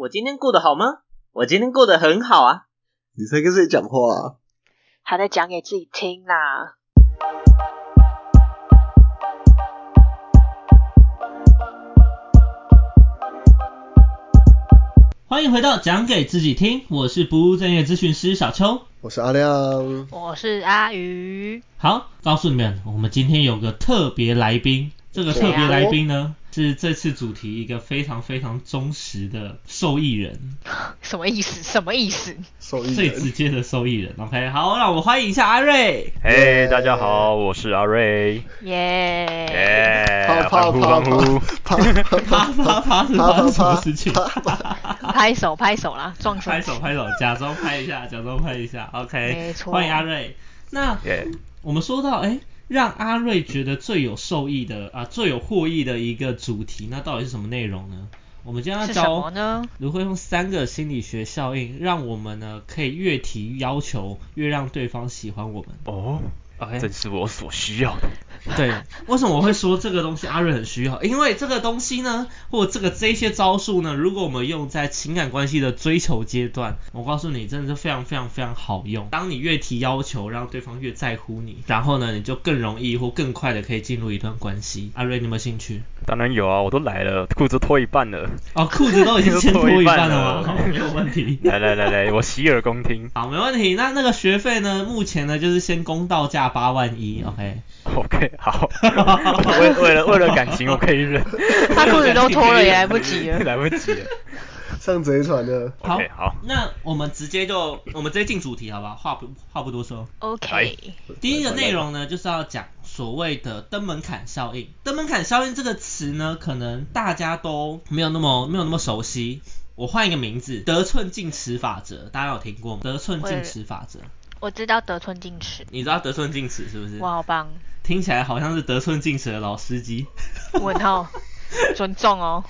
我今天过得好吗？我今天过得很好啊。你在跟谁讲话啊？还在讲给自己听啦。欢迎回到讲给自己听，我是不务正业咨询师小邱。我是阿亮。我是阿鱼。好，告诉你们，我们今天有个特别来宾。这个特别来宾呢，是这次主题一个非常非常忠实的受益人。什么意思？什么意思？受益人最直接的受益人。OK，好，让我们欢迎一下阿瑞。嘿，大家好，我是阿瑞。耶！耶！啪欢呼欢呼！啪啪啪啪 是发生什么事情？拍手拍手啦，撞拍手拍手，假装拍一下，假装拍一下。OK，没错欢迎阿瑞。那我们说到，哎。让阿瑞觉得最有受益的啊，最有获益的一个主题，那到底是什么内容呢？我们今天要教如何用三个心理学效应，让我们呢可以越提要求，越让对方喜欢我们。哦。OK，正是我所需要的。对，为什么我会说这个东西阿瑞很需要？因为这个东西呢，或这个这些招数呢，如果我们用在情感关系的追求阶段，我告诉你，真的是非常非常非常好用。当你越提要求，让对方越在乎你，然后呢，你就更容易或更快的可以进入一段关系。阿瑞，你有没有兴趣？当然有啊，我都来了，裤子脱一半了。哦，裤子都已经先脱一半了吗？没有问题。来来来来，我洗耳恭听。好，没问题。那那个学费呢？目前呢，就是先公道价八万一。OK。OK，好。为为了为了感情，我可以忍。他裤子都脱了，也来不及了。来不及了。上贼船的。好，好。那我们直接就我们直接进主题好不好？话不话不多说。OK。第一个内容呢，就是要讲。所谓的登门槛效应，登门槛效应这个词呢，可能大家都没有那么没有那么熟悉。我换一个名字，得寸进尺法则，大家有听过吗？得寸进尺法则，我知道得寸进尺。你知道得寸进尺是不是？哇，好棒！听起来好像是得寸进尺的老司机。问号，尊重哦。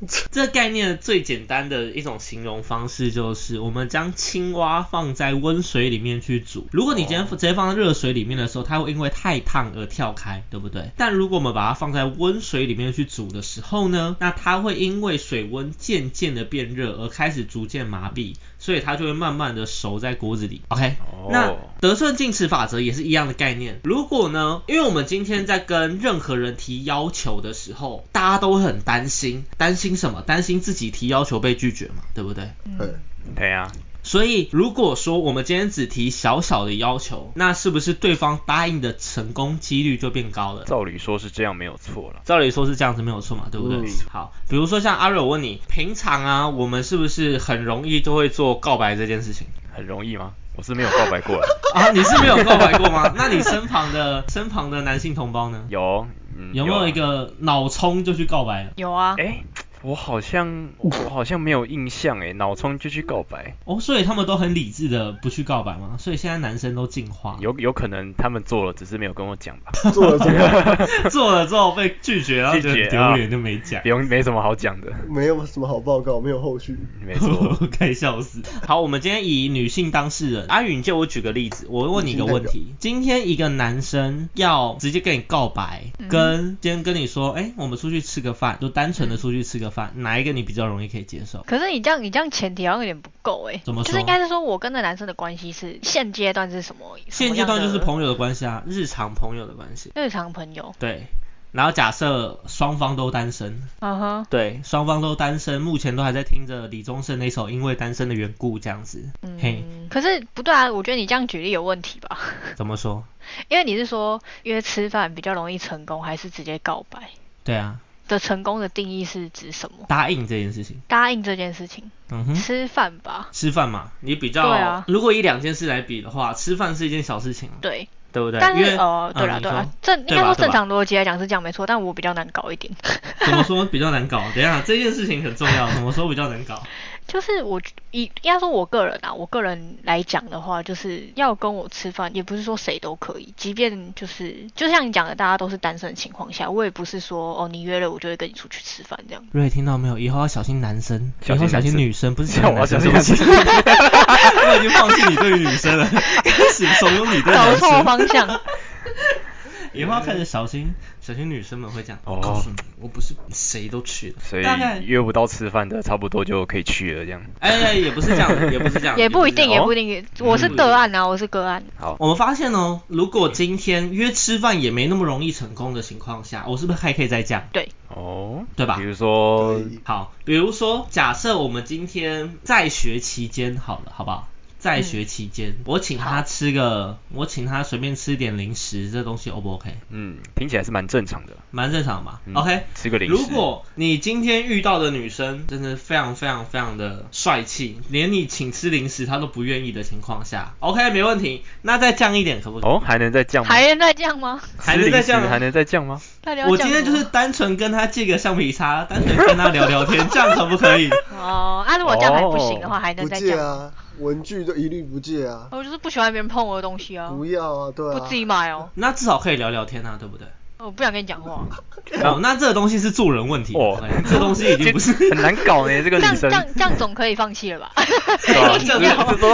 这概念最简单的一种形容方式就是，我们将青蛙放在温水里面去煮。如果你今天直接放在热水里面的时候，它会因为太烫而跳开，对不对？但如果我们把它放在温水里面去煮的时候呢，那它会因为水温渐渐的变热而开始逐渐麻痹。所以它就会慢慢的熟在锅子里，OK？那得寸进尺法则也是一样的概念。如果呢，因为我们今天在跟任何人提要求的时候，大家都很担心，担心什么？担心自己提要求被拒绝嘛，对不对？嗯，对啊。所以，如果说我们今天只提小小的要求，那是不是对方答应的成功几率就变高了？照理说是这样，没有错了。照理说是这样子没有错嘛，对不对？好，比如说像阿瑞，我问你，平常啊，我们是不是很容易就会做告白这件事情？很容易吗？我是没有告白过啊，你是没有告白过吗？那你身旁的身旁的男性同胞呢？有，有没有一个脑冲就去告白了？有啊。哎。我好像 我好像没有印象哎，脑充就去告白。哦，所以他们都很理智的不去告白吗？所以现在男生都进化，有有可能他们做了，只是没有跟我讲吧。做了之后，做了之后被拒绝，然后觉得丢脸就没讲，不用没什么好讲的，没有什么好报告，没有后续，没错，该笑死。好，我们今天以女性当事人。阿允，就我举个例子，我问你一个问题：今天一个男生要直接跟你告白，跟今天跟你说，哎，我们出去吃个饭，就单纯的出去吃个饭，哪一个你？比较容易可以接受，可是你这样你这样前提好像有点不够哎，怎么说？就是应该是说我跟那男生的关系是现阶段是什么？现阶段就是朋友的关系啊，日常朋友的关系。日常朋友。对，然后假设双方都单身，嗯哼，对，双方都单身，目前都还在听着李宗盛那首《因为单身的缘故》这样子。嗯，嘿，可是不对啊，我觉得你这样举例有问题吧？怎么说？因为你是说约吃饭比较容易成功，还是直接告白？对啊。的成功的定义是指什么？答应这件事情。答应这件事情。嗯哼。吃饭吧。吃饭嘛，你比较。对啊。如果以两件事来比的话，吃饭是一件小事情。对。对不对？但是哦，对了对了，正应该说正常逻辑来讲是这样没错，但我比较难搞一点。怎么说比较难搞？等一下，这件事情很重要。怎么说比较难搞？就是我以应该说我个人啊，我个人来讲的话，就是要跟我吃饭，也不是说谁都可以。即便就是就像你讲的，大家都是单身的情况下，我也不是说哦你约了我就会跟你出去吃饭这样。瑞听到没有？以后要小心男生，以后小心女生，不是 小心男生。我已经放弃你对于女生了，开 始怂恿你对男生。搞错方向。以后要开始小心小心女生们会这样。哦我告诉你，我不是谁都去的，所以大概约不到吃饭的，差不多就可以去了这样。哎也不是这样，也不是这样，也不一定，也不一定。我是个案啊，我是个案。好，我们发现哦，如果今天约吃饭也没那么容易成功的情况下，我是不是还可以再降？对，哦，对吧比如说好，比如说，假设我们今天在学期间好了，好不好？在学期间，我请他吃个，我请他随便吃点零食，这东西 O 不 OK？嗯，听起来是蛮正常的。蛮正常嘛。嗯 OK，吃个零食如果你今天遇到的女生真的非常非常非常的帅气，连你请吃零食她都不愿意的情况下，OK 没问题，那再降一点可不可以？哦，还能再降吗？还能再降吗？还能再降吗还能再降吗？我今天就是单纯跟他借个橡皮擦，单纯跟他聊聊天，这样可不可以？哦，啊，如果这样还不行的话，哦还能再降文具都一律不借啊，我就是不喜欢别人碰我的东西啊，不要啊，对啊，不自己买哦，那至少可以聊聊天啊，对不对？我不想跟你讲话。哦，那这个东西是做人问题。哦这东西已经不是 很难搞呢，这个女生这样这。样这样总可以放弃了吧？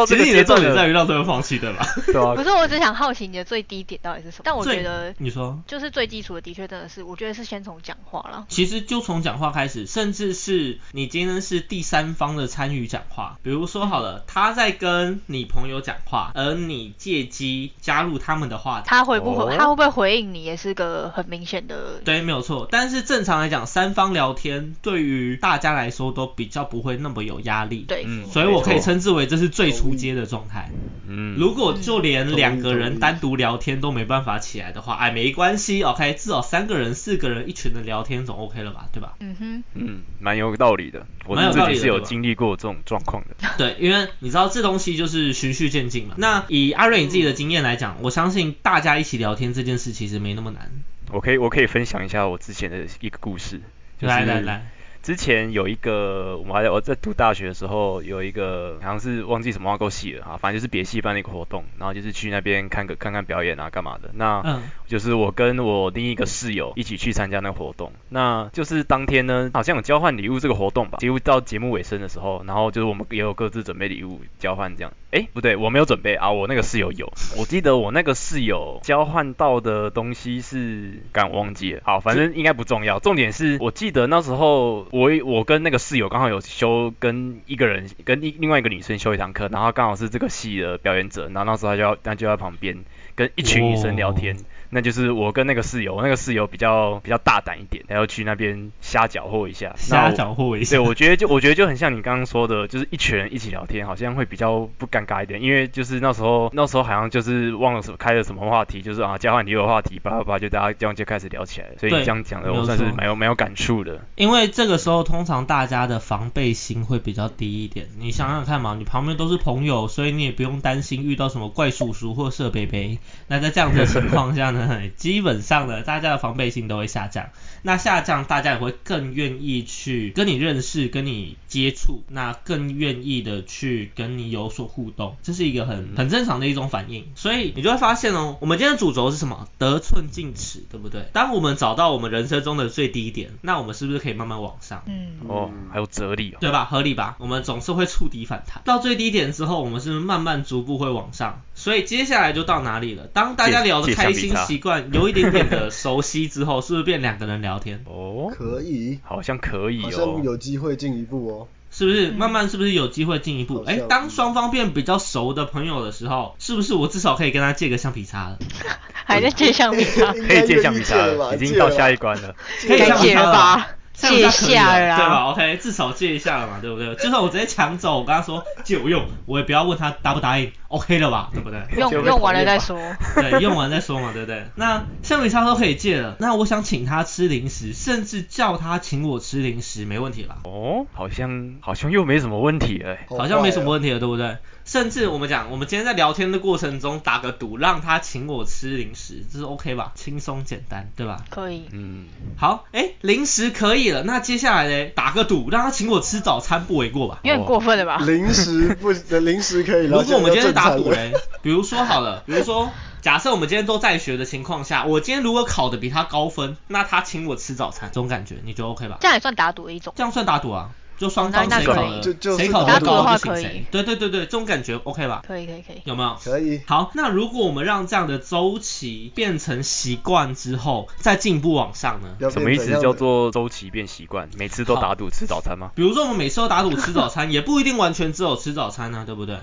其实你的重点在于让对方放弃，对吧？对啊不，是，我只想好奇你的最低点到底是什么？但我觉得你说，就是最基础的，的确真的是，我觉得是先从讲话啦。其实就从讲话开始，甚至是你今天是第三方的参与讲话，比如说好了，他在跟你朋友讲话，而你借机加入他们的话题。他回不回，哦他会不会回应你，也是个很明显的。对，没有错。但是正常来讲，三方聊天对于大家来说都比较不会那么有压力。。对，嗯所以我可以称之为这是最初阶的状态。嗯，如果就连两个人单独聊天都没办法起来的话，哎，没关系，OK，至少三个人、四个人一群的聊天总 OK 了吧，对吧？嗯哼，嗯，蛮有道理的。我自己是有经历过这种状况的。对，因为你知道这东西就是循序渐进嘛。那以阿瑞你自己的经验来讲，我相信大家一起聊天这件事其实没那么难。我可以我可以分享一下我之前的一个故事，就是来来来，之前有一个，我们还在我在读大学的时候，有一个好像是忘记什么挖沟系了哈，反正就是别系办的一个活动，然后就是去那边看个看看表演啊，干嘛的。那嗯就是我跟我另一个室友一起去参加那个活动，那就是当天呢，好像有交换礼物这个活动吧。几乎到节目尾声的时候，然后就是我们也有各自准备礼物交换这样。哎，不对，我没有准备啊，我那个室友有。我记得我那个室友交换到的东西是，刚忘记了。好，反正应该不重要。重点是我记得那时候我我跟那个室友刚好有修跟一个人跟另另外一个女生修一堂课，然后刚好是这个戏的表演者，然后那时候他就要他就在旁边跟一群女生聊天。哦那就是我跟那个室友，我那个室友比较比较大胆一点，他要去那边瞎搅和一下。瞎搅和一下。对，我觉得就我觉得就很像你刚刚说的，就是一群人一起聊天，好像会比较不尴尬一点，因为就是那时候那时候好像就是忘了什么开了什么话题，就是啊交换礼物的话题，叭叭叭，就大家这样就开始聊起来了。所以你这样讲的，我算是错蛮有蛮有感触的。因为这个时候通常大家的防备心会比较低一点。你想想看嘛，你旁边都是朋友，所以你也不用担心遇到什么怪叔叔或色贝贝。那在这样的情况下呢，基本上呢，大家的防备心都会下降。那下降，大家也会更愿意去跟你认识、跟你接触，那更愿意的去跟你有所互动，这是一个很很正常的一种反应。所以你就会发现哦，我们今天的主轴是什么？得寸进尺，对不对？当我们找到我们人生中的最低点，那我们是不是可以慢慢往上？嗯，哦，还有哲理哦。对吧？合理吧？我们总是会触底反弹，到最低点之后，我们是不是慢慢逐步会往上。所以接下来就到哪里了？当大家聊得开心习惯，有一点点的熟悉之后，是不是变两个人聊天？哦，可以，好像可以好哦。像有机会进一步哦。是不是慢慢是不是有机会进一步？哎、当双方变比较熟的朋友的时候，是不是我至少可以跟他借个橡皮擦了？还在借橡皮擦，可以借橡皮擦了，吧已经到下一关了。可以借橡皮擦了了吧？借一下对吧？OK，至少借一下了嘛，对不对？就算我直接抢走，我跟他说借我用，我也不要问他答不答应，OK 了吧？对不对？用用完了再说。对，用完再说嘛，对不对？那橡皮擦都可以借了，那我想请他吃零食，甚至叫他请我吃零食，没问题吧？哦，好像好像又没什么问题了欸。好好像没什么问题了，对不对？甚至我们讲，我们今天在聊天的过程中打个赌，让他请我吃零食，这是 OK 吧？轻松简单，对吧？可以，嗯，好，哎，零食可以了，那接下来呢？打个赌，让他请我吃早餐，不为过吧？有点过分了吧？零食不，零食可以，了如果我们今天打赌嘞，比如说好了，比如说假设我们今天都在学的情况下，我今天如果考的比他高分，那他请我吃早餐，这种感觉你觉得 OK 吧？这样也算打赌的一种。这样算打赌啊？就双方谁考的那可以就就是谁考的得高就请谁。对对对对，这种感觉 OK 吧？可以可以可以。有没有？可以。好，那如果我们让这样的周期变成习惯之后，再进一步往上呢？什么意思？叫做周期变习惯，每次都打赌吃早餐吗？比如说我们每次都打赌吃早餐，也不一定完全只有吃早餐呢、对不对？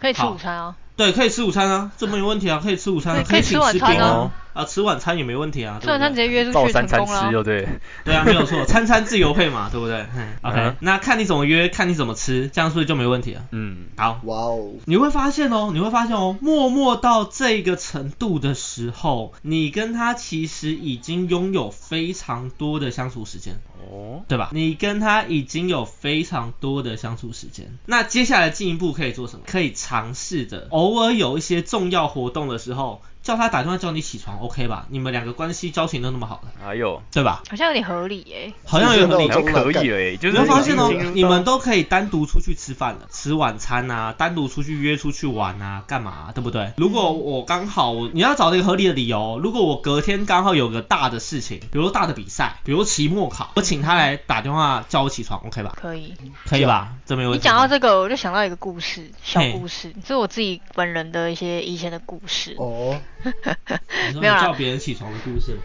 可以吃午餐啊，对，可以吃午餐啊，这没有问题啊，可以吃午餐、啊，可以吃请吃饼晚餐啊哦啊，吃晚餐也没问题啊，吃晚餐直对不对？接约出去照三餐。吃就对。对啊，没有错，餐餐自由配嘛，对不对？嗯，OK，、嗯那看你怎么约，看你怎么吃，这样是不是就没问题了？嗯，好，哇哦，你会发现哦，你会发现哦，默默到这个程度的时候，你跟他其实已经拥有非常多的相处时间。哦，对吧？你跟他已经有非常多的相处时间，那接下来进一步可以做什么？可以尝试的，偶尔有一些重要活动的时候，叫他打电话叫你起床，OK 吧？你们两个关系交情都那么好了，还有对吧？好像有点合理耶。好像有点合理就。可以了诶，就是你会发现哦你们都可以单独出去吃饭了，吃晚餐啊，单独出去约出去玩啊，干嘛啊、对不对？如果我刚好，你要找一个合理的理由，如果我隔天刚好有个大的事情，比如大的比赛，比如期末考，我请他来打电话叫我起床，OK 吧？可以。可以吧？这没有问你题吧。讲到这个，我就想到一个故事，小嘿故事，这是我自己本人的一些以前的故事。哦，没有啦叫别人起床的故事，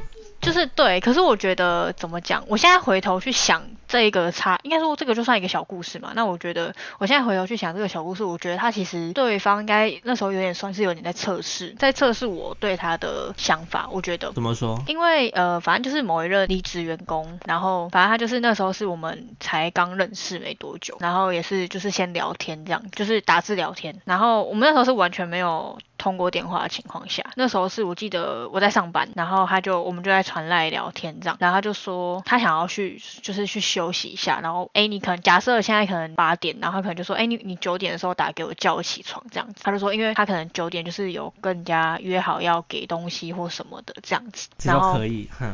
就是对，可是我觉得怎么讲？我现在回头去想这一个差，应该说这个就算一个小故事嘛。那我觉得我现在回头去想这个小故事，我觉得他其实对方应该那时候有点算是有点在测试，在测试我对他的想法。我觉得怎么说？因为呃，反正就是某一任离职员工，然后反正他就是那时候是我们才刚认识没多久，然后也是就是先聊天这样，就是打字聊天，然后我们那时候是完全没有通过电话的情况下，那时候是我记得我在上班，然后他就我们就在传来聊天这样，然后他就说他想要去就是去休息一下，然后哎你可能假设现在可能八点，然后他可能就说哎你你九点的时候打给我叫我起床这样子，他就说因为他可能九点就是有跟人家约好要给东西或什么的这样子，这然后可以，哼。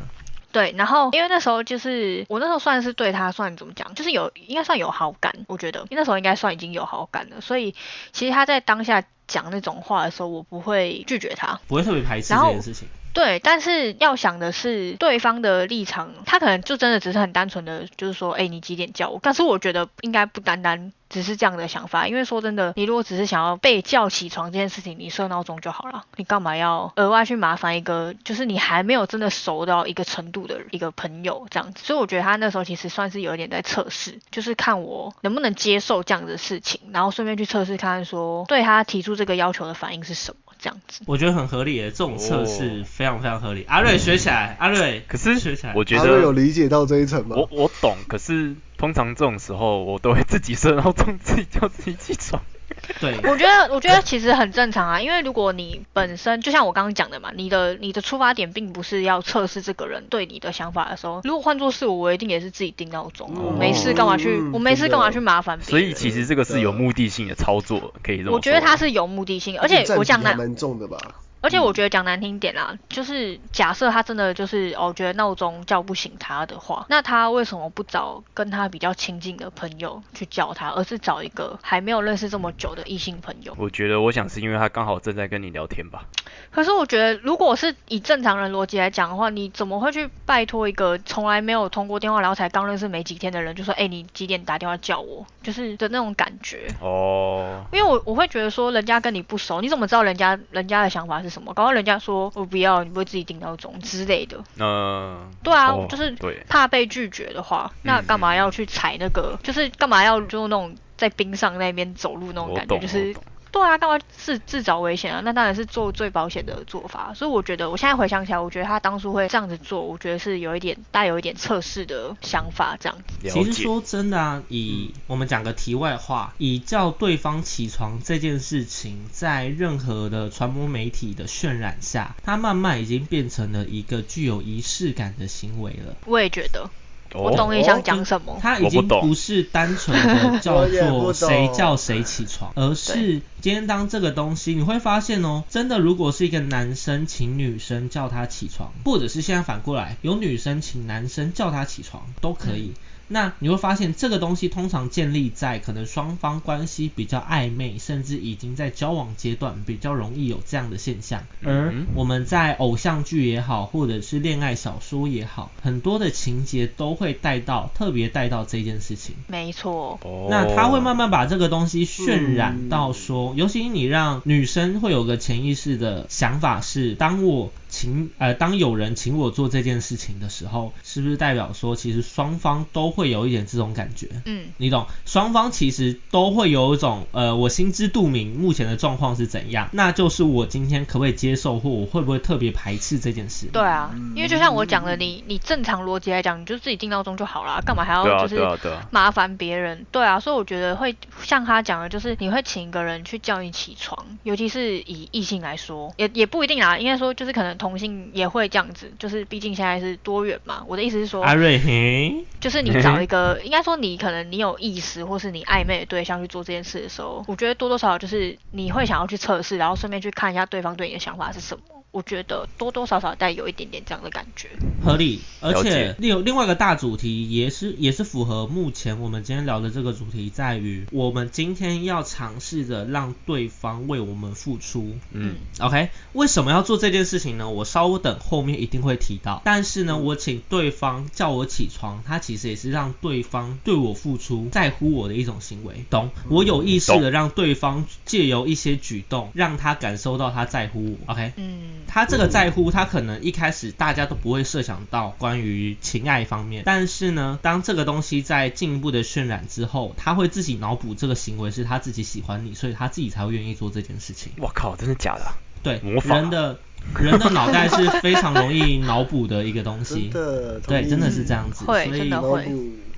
对，然后因为那时候就是我那时候算是对他算怎么讲，就是有应该算有好感，我觉得。因为那时候应该算已经有好感了，所以其实他在当下讲那种话的时候，我不会拒绝他。不会特别排斥这件事情。对，但是要想的是对方的立场，他可能就真的只是很单纯的，就是说，哎，你几点叫我？但是我觉得应该不单单只是这样的想法，因为说真的，你如果只是想要被叫起床这件事情，你设闹钟就好了，你干嘛要额外去麻烦一个，就是你还没有真的熟到一个程度的一个朋友这样子？所以我觉得他那时候其实算是有一点在测试，就是看我能不能接受这样的事情，然后顺便去测试看看说对他提出这个要求的反应是什么这样子。我觉得很合理的，这种测试哦非常非常合理。阿瑞学起来，阿瑞，可是学起来。我觉阿瑞有理解到这一层吗？我我懂，可是通常这种时候我都会自己设闹钟，自己叫自己起床。对，我觉得，我觉得其实很正常啊，因为如果你本身就像我刚刚讲的嘛，你的你的出发点并不是要测试这个人对你的想法的时候，如果换作是我，我一定也是自己定闹钟，我没事干嘛去，嗯我没事干嘛去麻烦别人。所以其实这个是有目的性的操作，可以这么说。我觉得他是有目的性，而且我讲难，占比还蛮重的吧？而且我觉得讲难听点啦，就是假设他真的就是哦，觉得闹钟叫不醒他的话，那他为什么不找跟他比较亲近的朋友去叫他，而是找一个还没有认识这么久的异性朋友？我觉得，我想是因为他刚好正在跟你聊天吧。可是我觉得，如果是以正常人逻辑来讲的话，你怎么会去拜托一个从来没有通过电话，然后才刚认识没几天的人，就说，哎、你几点打电话叫我？就是的那种感觉。哦，因为我我会觉得说，人家跟你不熟，你怎么知道人家人家的想法是什么？搞到人家说我不要，你不会自己定闹钟之类的。嗯对啊，哦就是对怕被拒绝的话，那干嘛要去踩那个？就是干嘛要就那种在冰上那边走路那种感觉？就是。对啊，干嘛自自找危险啊？那当然是做最保险的做法。所以我觉得，我现在回想起来，我觉得他当初会这样子做，我觉得是有一点带有一点测试的想法这样子。其实说真的啊，以我们讲个题外话，以叫对方起床这件事情，在任何的传播媒体的渲染下，它慢慢已经变成了一个具有仪式感的行为了。我也觉得，我哦懂你想讲什么。它已经我不是单纯的 叫做谁叫谁起床，而是今天当这个东西，你会发现哦，真的如果是一个男生请女生叫他起床，或者是现在反过来有女生请男生叫他起床都可以。那你会发现这个东西通常建立在可能双方关系比较暧昧，甚至已经在交往阶段，比较容易有这样的现象。而嗯我们在偶像剧也好，或者是恋爱小说也好，很多的情节都会带到，特别带到这件事情。没错，哦，那他会慢慢把这个东西渲染到说，尤其你让女生会有个潜意识的想法是，当我请呃当有人请我做这件事情的时候，是不是代表说其实双方都会有一点这种感觉？嗯，你懂，双方其实都会有一种，呃，我心知肚明目前的状况是怎样，那就是我今天可不可以接受，或我会不会特别排斥这件事？对啊，因为就像我讲的，你你正常逻辑来讲，你就自己定闹钟就好了，干嘛还要就是麻烦别人？对啊，所以我觉得会像他讲的，就是你会请一个人去叫你起床，尤其是以异性来说，也也不一定啊，应该说就是可能同性也会这样子，就是毕竟现在是多元嘛。我的意思是说，阿瑞，嘿，就是你找一个，应该说你可能你有意识，或是你暧昧的对象去做这件事的时候，我觉得多多少少就是你会想要去测试，然后顺便去看一下对方对你的想法是什么。我觉得多多少少带有一点点这样的感觉。合理，而且另有另外一个大主题也是也是符合目前我们今天聊的这个主题，在于我们今天要尝试着让对方为我们付出。嗯 OK，为什么要做这件事情呢？我稍等后面一定会提到。但是呢，我请对方叫我起床，他其实也是让对方对我付出、在乎我的一种行为，懂？我有意识的让对方借由一些举动，让他感受到他在乎我。OK，嗯，他这个在乎，他可能一开始大家都不会设想到关于情爱方面，但是呢，当这个东西在进一步的渲染之后，他会自己脑补这个行为是他自己喜欢你，所以他自己才会愿意做这件事情。我靠，真的假的啊？对，模仿啊人的人的脑袋是非常容易脑补的一个东西 对，真的是这样子。会所以真的会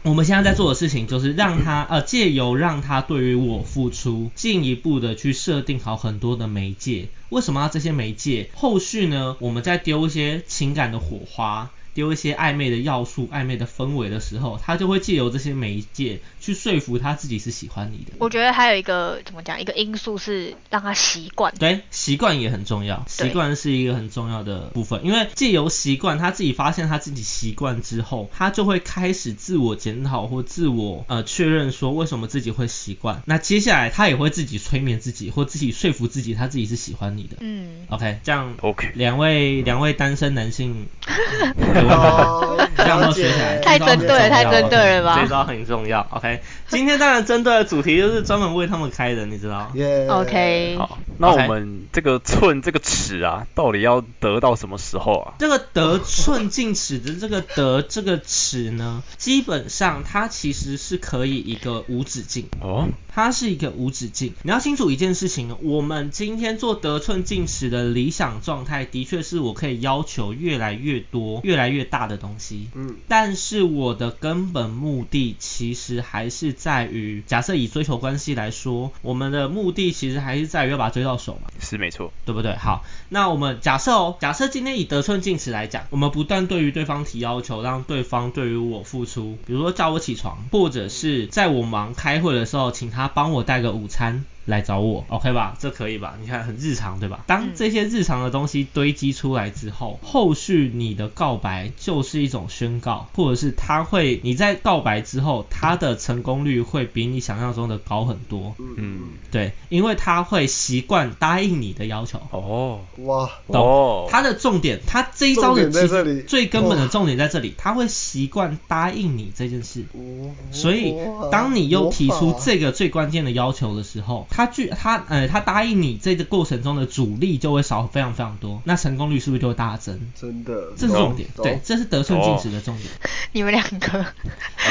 我们现在在做的事情就是让他呃借由让他对于我付出，进一步的去设定好很多的媒介。为什么要这些媒介？后续呢，我们再丢一些情感的火花。丢一些暧昧的要素、暧昧的氛围的时候，他就会借由这些媒介去说服他自己是喜欢你的。我觉得还有一个怎么讲，一个因素是让他习惯。对，习惯也很重要，习惯是一个很重要的部分，因为借由习惯，他自己发现他自己习惯之后，他就会开始自我检讨或自我呃确认说为什么自己会习惯。那接下来他也会自己催眠自己，或自己说服自己他自己是喜欢你的。嗯，OK，这样 OK 两位两位单身男性，哦这样都了解学起来，太针对了太针对了吧这招很重要。OK，今天当然针对的主题就是专门为他们开的，你知道。耶 OK 好，那我们这个寸这个尺啊，到底要得到什么时候啊？这个得寸进尺的这个得这个尺呢，基本上它其实是可以一个无止境，哦，它是一个无止境。你要清楚一件事情，我们今天做得寸进尺的理想状态，的确是我可以要求越来越多、越来越大的东西。嗯，但是我的根本目的其实还是在于，假设以追求关系来说，我们的目的其实还是在于要把它追到手嘛。是没错，对不对？好，那我们假设哦，假设今天以得寸进尺来讲，我们不断对于对方提要求，让对方对于我付出，比如说叫我起床，或者是在我忙开会的时候，请他帮我带个午餐。来找我，OK 吧？这可以吧？你看很日常，对吧？当嗯这些日常的东西堆积出来之后，后续你的告白就是一种宣告，或者是他会你在告白之后，他的成功率会比你想象中的高很多。嗯，对，因为他会习惯答应你的要求。哦，哇，懂哦，他的重点，他这一招的其实最根本的重点在这里，他会习惯答应你这件事。哦所以，当你又提出这个最关键的要求的时候，他拒他呃他答应你这个过程中的阻力就会少非常非常多，那成功率是不是就会大增？真的，这是重点，懂对，这是得寸进尺的重点。你们两个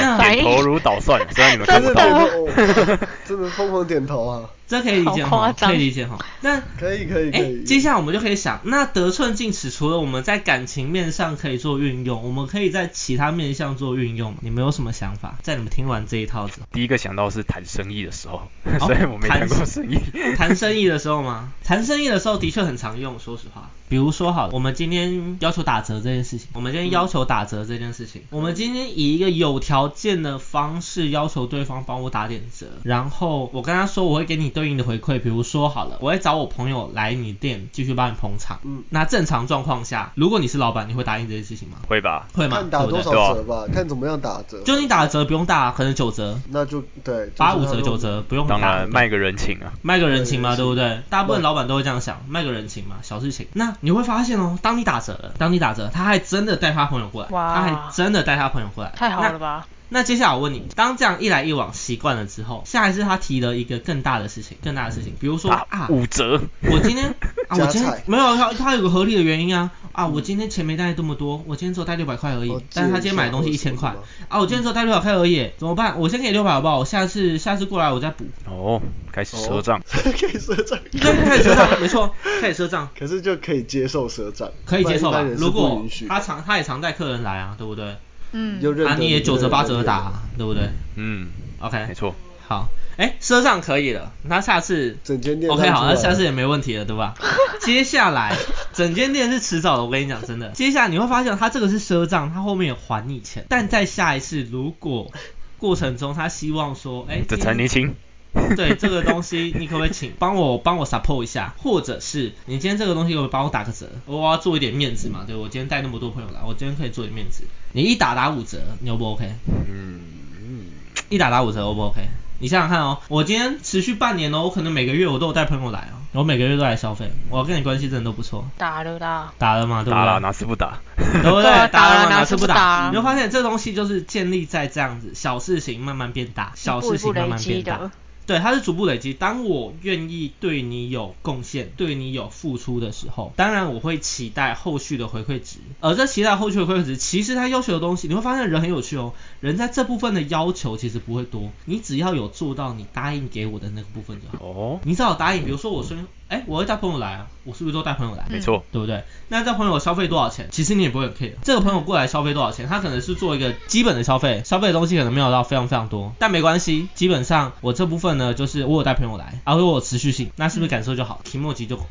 那头如捣蒜，虽然你们看真的不到。真的疯狂点头啊！这可以理解哈，好夸张可以理解哈。那可以可以可哎，以。接下来我们就可以想，那得寸进尺，除了我们在感情面上可以做运用，我们可以在其他面向做运用。你们有什么想法？在你们听完这一套之后，第一个想到是谈生意的时候，哦 虽然我没谈过生意。谈生意的时候吗？谈生意的时候的确很常用，说实话。比如说好了，我们今天要求打折这件事情，我们今天要求打折这件事情，我们今天以一个有条件的方式要求对方帮我打点折，然后我跟他说我会给你对应的回馈，比如说好了，我会找我朋友来你店继续帮你捧场。嗯那正常状况下，如果你是老板，你会答应这件事情吗？会吧？会吗？看打多？少折吧，看怎么样打折。就你打折不用打，可能九折、那就对，八五折、九折不用打当。然卖个人情啊。卖个人情嘛，对对不对？大部分老板都会这样想，卖个人情嘛，小事情。那你会发现哦，当你打折了，当你打折，他还真的带他朋友过来，他还真的带他朋友过来，太好了吧？那接下来我问你，当这样一来一往习惯了之后，下一次他提了一个更大的事情，更大的事情，比如说啊，五折，我今天 啊，我今天菜没有他他有个合理的原因啊啊，我今天钱没带这么多，我今天只有带六百块而已哦，但是他今天买的东西一千块啊，我今天只有带六百块而已，怎么办？我先给六百好不好？我下次下次过来我再补。哦，开始赊账。可以赊账。对，开始赊账，没错，开始赊账。可是就可以接受赊账，可以接受吧如果他常他也常带客人来啊，对不对？嗯，啊，就认得你也九折八折打啊，对不对嗯，？OK，没错。好，哎，赊账可以了，那下次整间店 OK 好，那下次也没问题了，对吧？接下来整间店是迟早的，我跟你讲真的。接下来你会发现，他这个是赊账，他后面有还你钱，但在下一次如果过程中他希望说，哎，这今天才年轻。对这个东西，你可不可以请帮我帮我 support 一下，或者是你今天这个东西可不可以帮我打个折？我要做一点面子嘛，对我今天带那么多朋友来，我今天可以做点面子。你一打打五折，你 O 不 OK？嗯嗯，一打打五折 O 不 OK？你想想看哦，我今天持续半年哦，我可能每个月我都有带朋友来哦，我每个月都来消费，我跟你关系真的都不错。打了啦。打了嘛，对不打了对？哪次不打？对不对打了哪哪次不打你会发现这东西就是建立在这样子，小事情慢慢变大，小事情慢慢变大的。。对，它是逐步累积。当我愿意对你有贡献、对你有付出的时候，当然我会期待后续的回馈值。而这期待后续的回馈值，其实他要求的东西，你会发现人很有趣哦。人在这部分的要求其实不会多，你只要有做到你答应给我的那个部分就好。哦，你只要答应，比如说我说，哎，我会带朋友来啊，我是不是都带朋友来？没错。对不对？那这朋友消费多少钱？其实你也不会很 care。这个朋友过来消费多少钱？他可能是做一个基本的消费，消费的东西可能没有到非常非常多，但没关系。基本上我这部分呢，就是我有带朋友来，而、啊、我有持续性，那是不是感受就好 o j i 就 o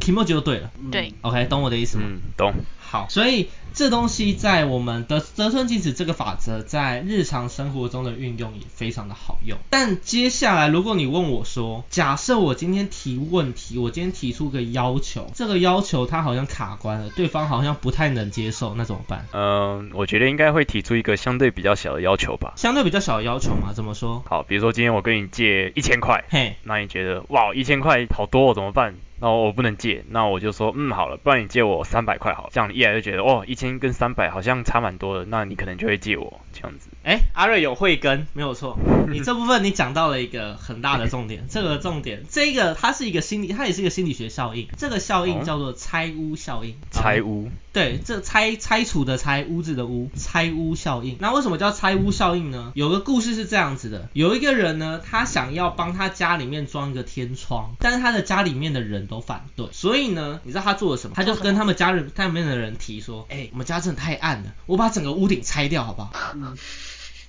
j i 就对了。对，OK，懂我的意思吗？嗯，懂。好，所以这东西在我们的得寸进尺这个法则，在日常生活中的运用也非常的好用。但接下来，如果你问我说，假设我今天提问题，我今天提出个要求，这个要求它好像卡关了，对方好像不太能接受，那怎么办？嗯，我觉得应该会提出一个相对比较小的要求吧。相对比较小的要求嘛，怎么说？好，比如说今天我跟你借一千块，嘿，那你觉得哇一千块好多、哦，怎么办？那我不能借，那我就说嗯好了，不然你借我三百块好了，这样你一来就觉得哦一千跟三百好像差蛮多的，那你可能就会借我这样子。哎，阿瑞有慧根，没有错。你这部分你讲到了一个很大的重点，这个重点，这个它是一个心理，它也是一个心理学效应。这个效应哦叫做拆屋效应。拆屋，对，这拆拆除的拆，屋子的屋，拆屋效应。那为什么叫拆屋效应呢？有个故事是这样子的，有一个人呢，他想要帮他家里面装一个天窗，但是他的家里面的人都反对，所以呢，你知道他做了什么？他就跟他们家人家里面的人提说，哎、我们家真的太暗了，我把整个屋顶拆掉好不好？嗯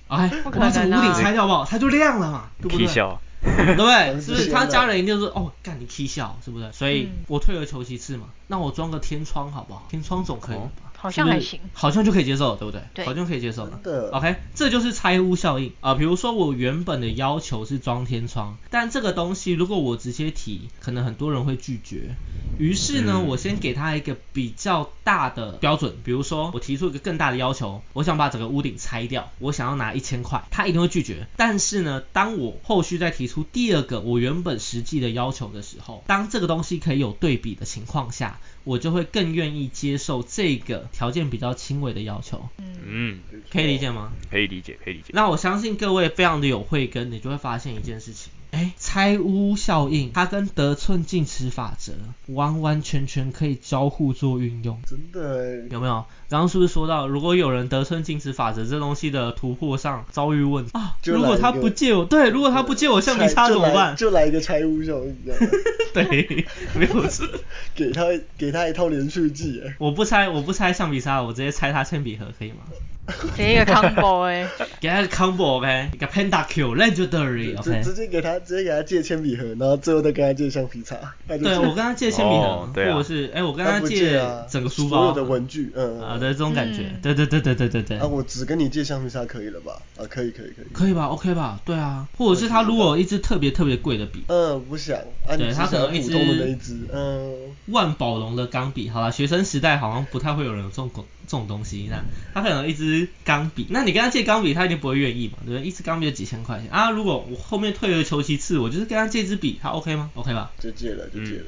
哎，我把整个屋顶拆掉好不好？它就亮了嘛，对不对？笑，对不对？是不是？他家人一定说，哦，干你 K 笑，是不是？所以嗯我退而求其次嘛，那我装个天窗好不好？天窗总可以吧？好像还行好像就可以接受了，对不对？对好像可以接受了。的 OK，这就是拆屋效应啊、呃。比如说我原本的要求是装天窗，但这个东西如果我直接提，可能很多人会拒绝。于是呢，嗯我先给他一个比较大的标准，比如说我提出一个更大的要求，我想把整个屋顶拆掉，我想要拿一千块，他一定会拒绝。但是呢，当我后续再提出第二个我原本实际的要求的时候，当这个东西可以有对比的情况下，我就会更愿意接受这个条件比较轻微的要求。嗯，嗯，可以理解吗？可以理解，可以理解。那我相信各位非常的有慧根，你就会发现一件事情，哎，拆屋效应它跟得寸进尺法则完完全全可以交互做运用。真的欸有没有？刚刚是不是说到，如果有人得寸进尺法则这东西的突破上遭遇问题啊，如果他不借我，对，如果他不借我橡皮擦怎么办？就来一个拆屋效应，对，没有错。给他给他一套连续剧，哎我不拆，我不拆橡皮擦，我直接拆他铅笔盒，可以吗？直接一个 combo 哎、给他个 combo OK，一个 pentakill legendary 直 OK。直接给他直接给他借铅笔盒，然后最后再跟他借橡皮擦。对，是我跟他借铅笔盒，哦对啊或者是哎、我跟他不借整个书包，所有的文具，嗯啊的这种感觉，嗯对对对对对对对。啊，我只跟你借橡皮擦可以了吧？啊，可以可以可以。可以吧？OK 吧？对啊，或者是他如果有一支特别特别贵的笔，嗯，不想啊，对他可能一支想要普通的那一支，嗯，万宝龙的钢笔，好了，学生时代好像不太会有人有这种这种东西，那他可能有一支钢笔，那你跟他借钢笔，他一定不会愿意嘛，对不对？一支钢笔就几千块钱啊，如果我后面退而求其次，我就是跟他借支笔，他 OK 吗？OK 吧就借了就借了。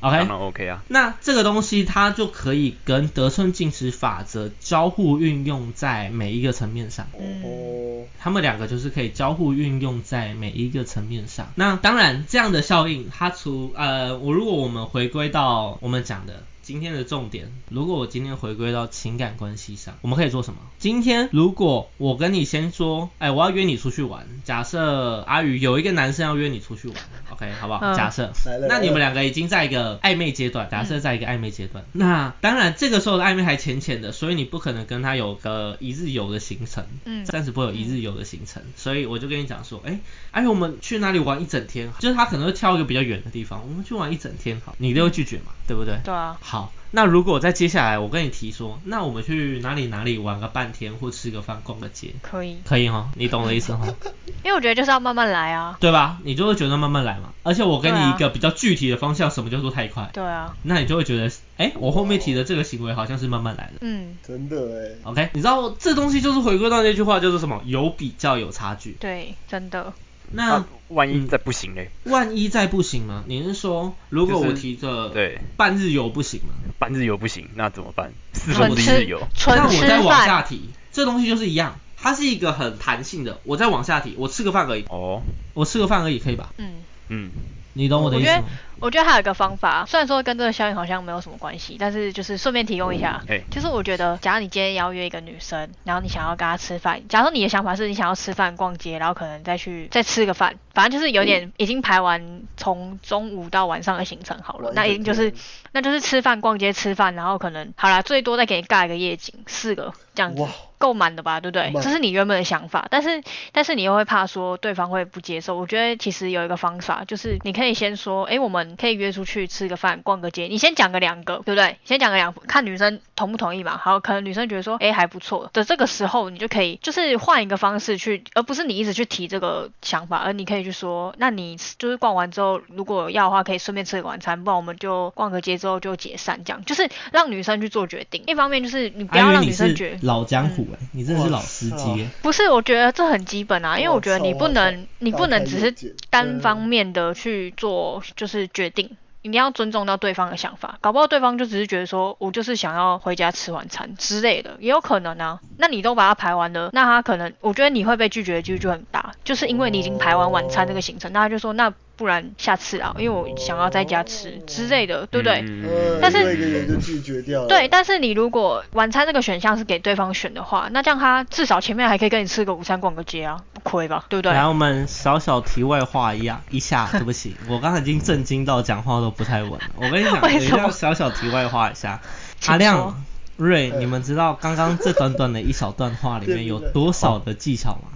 ？OK，当然 OK 啊。那这个东西它就可以跟得寸进尺法则交互运用在每一个层面上。嗯哦，他们两个就是可以交互运用在每一个层面上。那当然，这样的效应，它除呃，我如果我们回归到我们讲的今天的重点，如果我今天回归到情感关系上，我们可以做什么？今天如果我跟你先说，哎，我要约你出去玩，假设阿宇有一个男生要约你出去玩，OK，好不好？嗯假设来了，那你们两个已经在一个暧昧阶段，假设在一个暧昧阶段，那当然这个时候的暧昧还浅浅的，所以你不可能跟他有个一日游的行程，嗯暂时不会有一日游的行程，所以我就跟你讲说，哎、哎，我们去哪里玩一整天？就是他可能会挑一个比较远的地方，我们去玩一整天，好，你一定会拒绝嘛，对不对？对啊，好，那如果在接下来我跟你提说，那我们去哪里哪里玩个半天，或吃个饭，逛个街，可以，可以哈，你懂我的意思哈？因为我觉得就是要慢慢来啊。对吧？你就会觉得慢慢来嘛，而且我给你一个比较具体的方向，什么叫做太快？对啊，那你就会觉得，哎，我后面提的这个行为好像是慢慢来的。嗯，真的哎，OK，你知道这东西就是回归到那句话，就是什么？有比较有差距。对，真的，那、啊，万一嗯再不行嘞？万一再不行吗？你是说，如果我提着对半日游不行吗？半日游不行，那怎么办？四纯分之一日游。那我再往下，提，这东西就是一样，它是一个很弹性的。我再往下提，我吃个饭而已，哦，我吃个饭而已，可以吧？嗯。嗯，你懂我的我觉得意思吗？，我觉得还有一个方法，虽然说跟这个效应好像没有什么关系，但是就是顺便提供一下。哎就是我觉得，假如你今天邀约一个女生，然后你想要跟她吃饭，假如说你的想法是你想要吃饭、逛街，然后可能再去再吃个饭，反正就是有点已经排完从中午到晚上的行程好了，那已经就是那就是吃饭、逛街、吃饭，然后可能好啦，最多再给你盖一个夜景，四个这样子。哇，够满的吧，对不对？这是你原本的想法，但是但是你又会怕说对方会不接受。我觉得其实有一个方法，就是你可以先说，哎，我们可以约出去吃个饭、逛个街，你先讲个两个，对不对？先讲个两，看女生同不同意嘛。好，可能女生觉得说，哎，还不错的这个时候，你就可以就是换一个方式去，而不是你一直去提这个想法，而你可以去说，那你就是逛完之后，如果要的话，可以顺便吃个晚餐，不然我们就逛个街之后就解散，这样就是让女生去做决定。一方面就是你不要让女生觉得。老江湖哎、你真的是老司机不是，我觉得这很基本啊，因为我觉得你不能，你不能只是单方面的去做，就是决定，一定要尊重到对方的想法。搞不好对方就只是觉得说，我就是想要回家吃晚餐之类的，也有可能啊。那你都把它排完了，那他可能，我觉得你会被拒绝的几率就很大，就是因为你已经排完晚餐这个行程，那他就说，那不然下次啊，因为我想要在家吃之类的，对不对？嗯呃，但是另外一个人就拒绝掉了。对，但是你如果晚餐这个选项是给对方选的话，那这样他至少前面还可以跟你吃个午餐、逛个街啊，不亏吧？对不对？来，我们小小题外话一样一下，对不起，我刚才已经震惊到讲话都不太稳了。我跟你讲，等一下小小题外话一下，阿亮、瑞，你们知道刚刚这短短的一小段话里面有多少的技巧吗？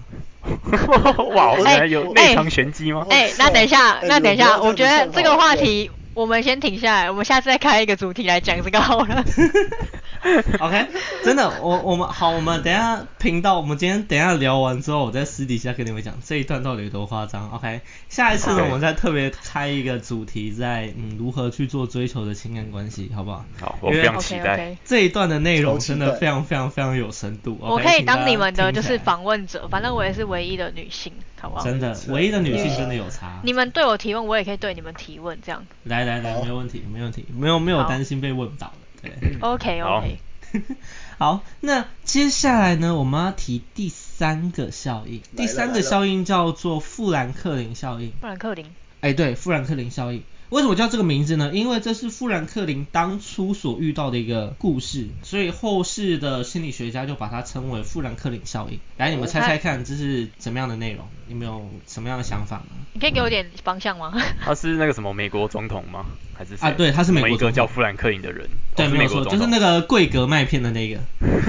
哇，我哎原来有哎内藏玄机吗？哎、那等一下，哎那等一下，我觉得这个话题我们先停下来，我们下次再开一个主题来讲这个好了。OK，真的，我我们好，我们等一下频道，我们今天等一下聊完之后，我在私底下跟你们讲这一段到底有多夸张。OK，下一次呢，我们再特别开一个主题，在嗯如何去做追求的情感关系，好不好？好，我非常期待。这一段的内容真的非常非常非常有深度。我可以当你们的就是访问者，反正我也是唯一的女性，好不好？真的，唯一的女性真的有差。你们对我提问，我也可以对你们提问，这样。来来来，没有问题，没有问题，没有没有担心被问到的。对。OK OK，好，那接下来呢，我们要提第三个效应。第三个效应叫做富兰克林效应。富兰克林。哎，对，富兰克林效应。为什么叫这个名字呢？因为这是富兰克林当初所遇到的一个故事，所以后世的心理学家就把它称为富兰克林效应。来，你们猜猜看，这是怎么样的内容？你们有什么样的想法吗？你可以给我点方向吗？他是那个什么美国总统吗？还是啊？对，他是美国一个叫富兰克林的人。对，没有错，就是那个贵格麦片的那个。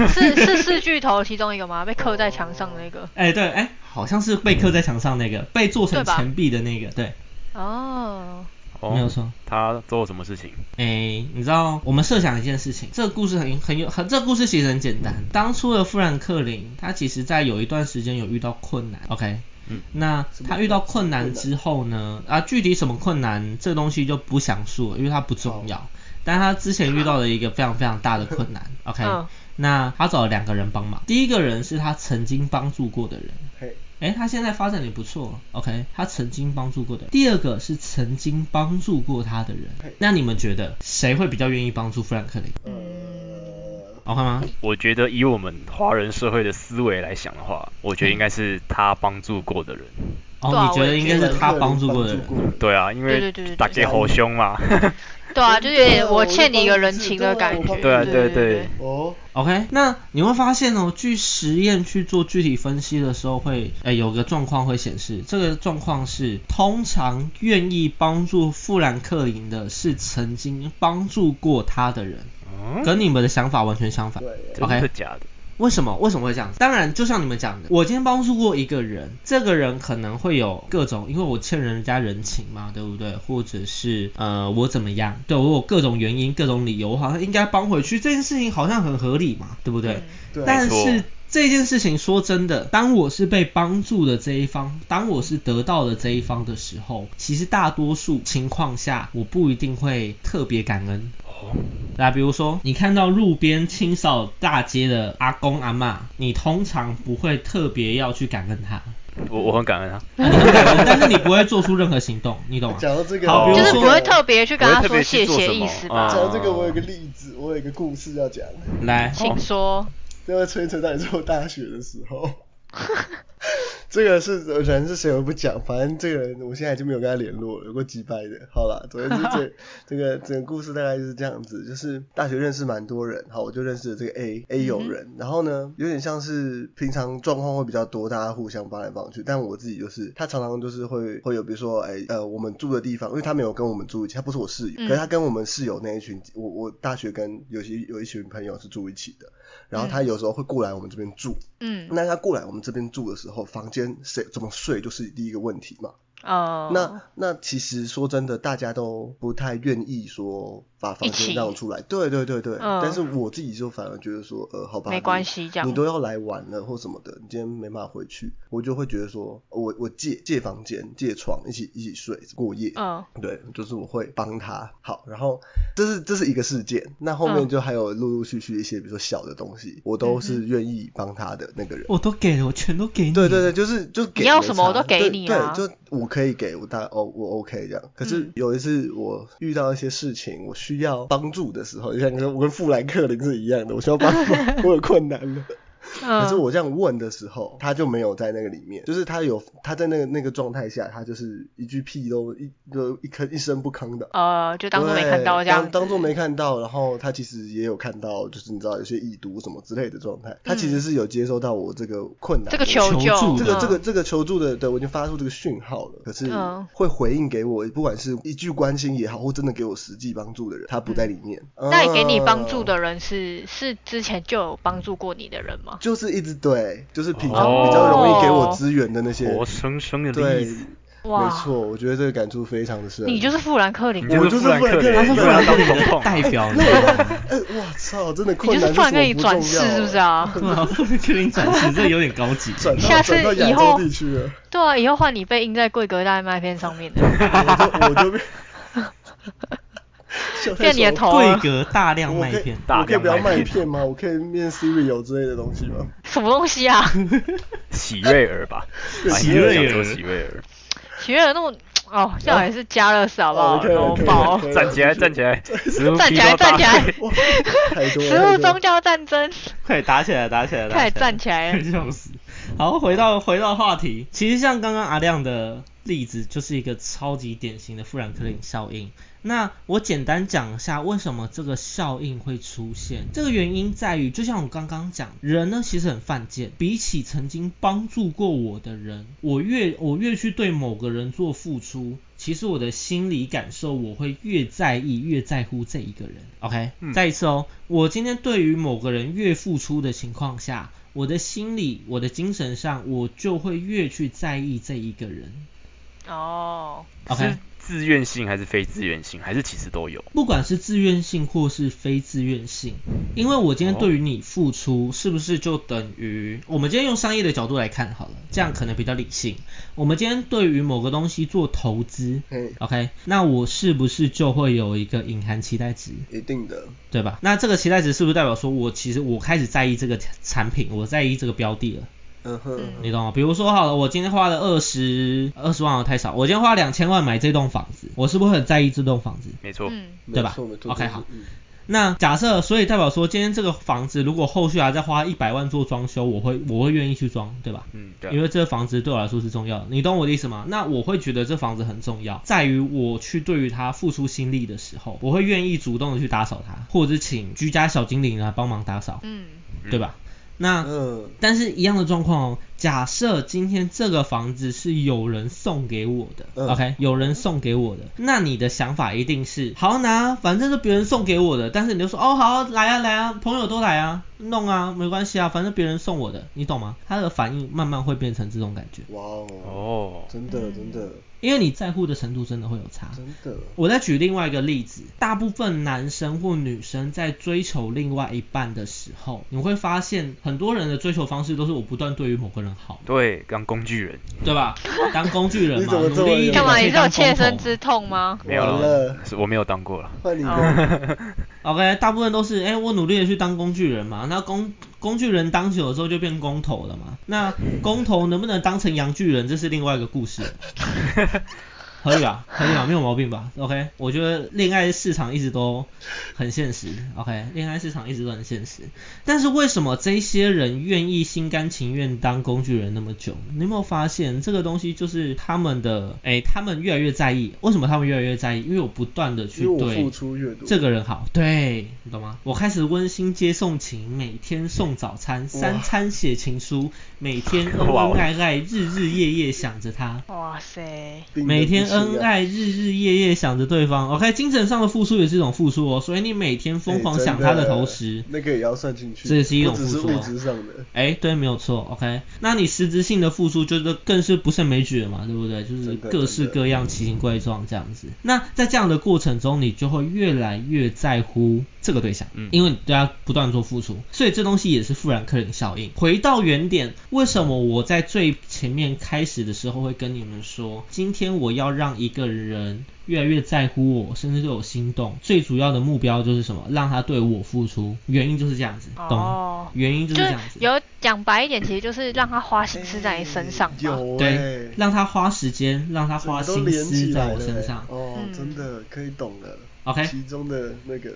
是是四巨头其中一个吗？被刻在墙上的那个？哎，对，哎，好像是被刻在墙上那个，被做成钱币的那个，对。哦。没有错，他做了什么事情？哎，你知道，我们设想一件事情，这个故事很很有很，这个故事其实很简单。当初的富兰克林，他其实在有一段时间有遇到困难，OK，嗯，那他遇到困难之后呢，啊，具体什么困难，这东西就不详述了，因为它不重要。但他之前遇到了一个非常非常大的困难，OK，那他找了两个人帮忙，第一个人是他曾经帮助过的人。哎，他现在发展也不错，OK，他曾经帮助过的。第二个是曾经帮助过他的人，那你们觉得谁会比较愿意帮助富兰克林？嗯，OK 吗？我觉得以我们华人社会的思维来想的话，我觉得应该是他帮助过的人。哦，你觉得应该是他帮助过的人？对啊，因为打给好凶嘛。对啊，就有点我欠你一个人情的感觉。对啊，对对。哦，OK，那你会发现哦，据实验去做具体分析的时候，会诶有个状况会显示，这个状况是通常愿意帮助富兰克林的是曾经帮助过他的人，跟你们的想法完全相反。对，真的假的？为什么为什么会这样？当然，就像你们讲的，我今天帮助过一个人，这个人可能会有各种，因为我欠人家人情嘛，对不对？或者是呃我怎么样，对我有各种原因、各种理由，好像应该帮回去，这件事情好像很合理嘛，对不对？对。但是这件事情说真的，当我是被帮助的这一方，当我是得到的这一方的时候，其实大多数情况下，我不一定会特别感恩。来，比如说你看到路边清扫大街的阿公阿妈，你通常不会特别要去感恩他。我我很感恩啊，你很感恩，但是你不会做出任何行动，你懂吗？讲到这个，好，就是不会特别去跟他说谢谢意思吧。讲到这个，我有个例子，我有一个故事要讲。来，请说。在我吹吹在做大学的时候。这个是人是谁我不讲，反正这个人我现在就没有跟他联络，有过几百的。好了，总之这 这个整个故事大概就是这样子，就是大学认识蛮多人，好，我就认识了这个 A A 友人，然后呢，有点像是平常状况会比较多，大家互相帮来帮去，但我自己就是他常常就是会会有，比如说哎呃我们住的地方，因为他没有跟我们住一起，他不是我室友，可是他跟我们室友那一群，我我大学跟有些有一群朋友是住一起的。然后他有时候会过来我们这边住，嗯，那他过来我们这边住的时候，房间谁怎么睡就是第一个问题嘛。哦，那那其实说真的，大家都不太愿意说把房间让出来。对对对对。但是我自己就反而觉得说，呃，好吧，没关系，这样你都要来玩了或什么的，你今天没办法回去，我就会觉得说，我我借借房间借床一起一起睡过夜。嗯，对，就是我会帮他。好，然后这是这是一个事件，那后面就还有陆陆续续一些，比如说小的东西，我都是愿意帮他的那个人。我都给了，我全都给你。对对对，就是就给。你要什么我都给你啊。对，就我。可以给我大哦，我 OK 这样。可是有一次我遇到一些事情，我需要帮助的时候，就像说我跟富兰克林是一样的，我需要帮助，我有困难了。可是我这样问的时候，他就没有在那个里面，就是他有他在那个那个状态下，他就是一句屁都一都一吭一声不吭的。呃，就当做没看到这样。当当做没看到，然后他其实也有看到，就是你知道有些已读什么之类的状态，他其实是有接收到我这个困难，这个求救，这个这个这个求助的，对我已经发出这个讯号了。可是会回应给我，不管是一句关心也好，或真的给我实际帮助的人，他不在里面。那给你帮助的人是是之前就有帮助过你的人吗？就是一直对，就是平常比较容易给我资源的那些活生生的例子，没错，我觉得这个感触非常的深。你就是富兰克林，我就是富兰克林，他是富兰克林的代表。哎，我操，真的困难，你就是富兰克林转世是不是啊？富兰克林转世，这有点高级。下次以后，对啊，以后换你被印在贵格大麦片上面的，我就变。骗你的头，贵格大量麦片，我可以不要麦片吗？我可以面 Siri 有之类的东西吗？什么东西啊？喜瑞尔吧，喜瑞尔，喜瑞尔，喜瑞尔那么哦，这样还是加热死好不好？肉包，站起来，站起来，站起来，站起来，食物宗教战争，快打起来，打起来，快站起来，笑死。好，回到回到话题，其实像刚刚阿亮的例子，就是一个超级典型的富兰克林效应。那我简单讲一下为什么这个效应会出现。这个原因在于，就像我刚刚讲，人呢其实很犯贱。比起曾经帮助过我的人，我越我越去对某个人做付出，其实我的心理感受我会越在意、越在乎这一个人。OK，、嗯再一次哦，我今天对于某个人越付出的情况下，我的心理、我的精神上，我就会越去在意这一个人。哦，OK 是自愿性还是非自愿性，还是其实都有？不管是自愿性或是非自愿性，因为我今天对于你付出，是不是就等于我们今天用商业的角度来看好了，这样可能比较理性。我们今天对于某个东西做投资嘿，，OK，那我是不是就会有一个隐含期待值？一定的，对吧？那这个期待值是不是代表说我其实我开始在意这个产品，我在意这个标的了？嗯哼，你懂吗？比如说好了，我今天花了二十二十万，太少，我今天花两千万买这栋房子，我是不是很在意这栋房子？没错，嗯，对吧 OK，好嗯那假设，所以代表说，今天这个房子如果后续还在花一百万做装修，我会我会愿意去装，对吧？嗯，对啊，因为这个房子对我来说是重要的，你懂我的意思吗？那我会觉得这房子很重要，在于我去对于它付出心力的时候，我会愿意主动的去打扫它，或者是请居家小精灵来帮忙打扫，嗯，对吧？那嗯，但是一样的状况哦，假设今天这个房子是有人送给我的、嗯。O k 有人送给我的，那你的想法一定是好拿，反正是别人送给我的，但是你就说哦好来啊来啊，朋友都来啊，弄啊没关系啊，反正别人送我的，你懂吗？他的反应慢慢会变成这种感觉，哇哦，哦，真的真的因为你在乎的程度真的会有差。真的，我再举另外一个例子，大部分男生或女生在追求另外一半的时候，你会发现很多人的追求方式都是我不断对于某个人好，对，当工具人，对吧？当工具人 努力一点干嘛？可以当你是有切身之痛吗？没有了是我没有当过了。OK，大部分都是，哎、我努力的去当工具人嘛，那工工具人当久了之后就变工头了嘛，那工头能不能当成洋巨人，这是另外一个故事 了。可以吧？可以吧？没有毛病吧？OK，我觉得恋爱市场一直都很现实。OK，恋爱市场一直都很现实。但是为什么这些人愿意心甘情愿当工具人那么久？你有没有发现这个东西就是他们的，哎、他们越来越在意。为什么他们越来越在意？因为我不断的去对付出越多，这个人好，对你懂吗？我开始温馨接送情，每天送早餐，三餐写情书，每天 恩恩爱爱，日日夜夜想着他。哇塞，每天恩爱，日日夜夜想着对方。OK，精神上的付出也是一种付出哦。所以你每天疯狂哎想他真的同时，那个也要算进去，这也是一种付出哦物质上的，哎，对，没有错，OK。那你实质性的付出就是更是不胜枚举了嘛，对不对？就是各式各样、奇形怪状这样子。那在这样的过程中，你就会越来越在乎这个对象，嗯因为你对他不断做付出，所以这东西也是富兰克林效应。回到原点，为什么我在最前面开始的时候会跟你们说，今天我要让一个人越来越在乎我，甚至对我心动，最主要的目标就是什么？让他对我付出，原因就是这样子，懂吗？哦，原因就是这样子。有讲白一点，其实就是让他花心思在你身上对哎，，让他花时间，让他花心思在我身上。哦，嗯真的可以懂了 OK 其中的那个，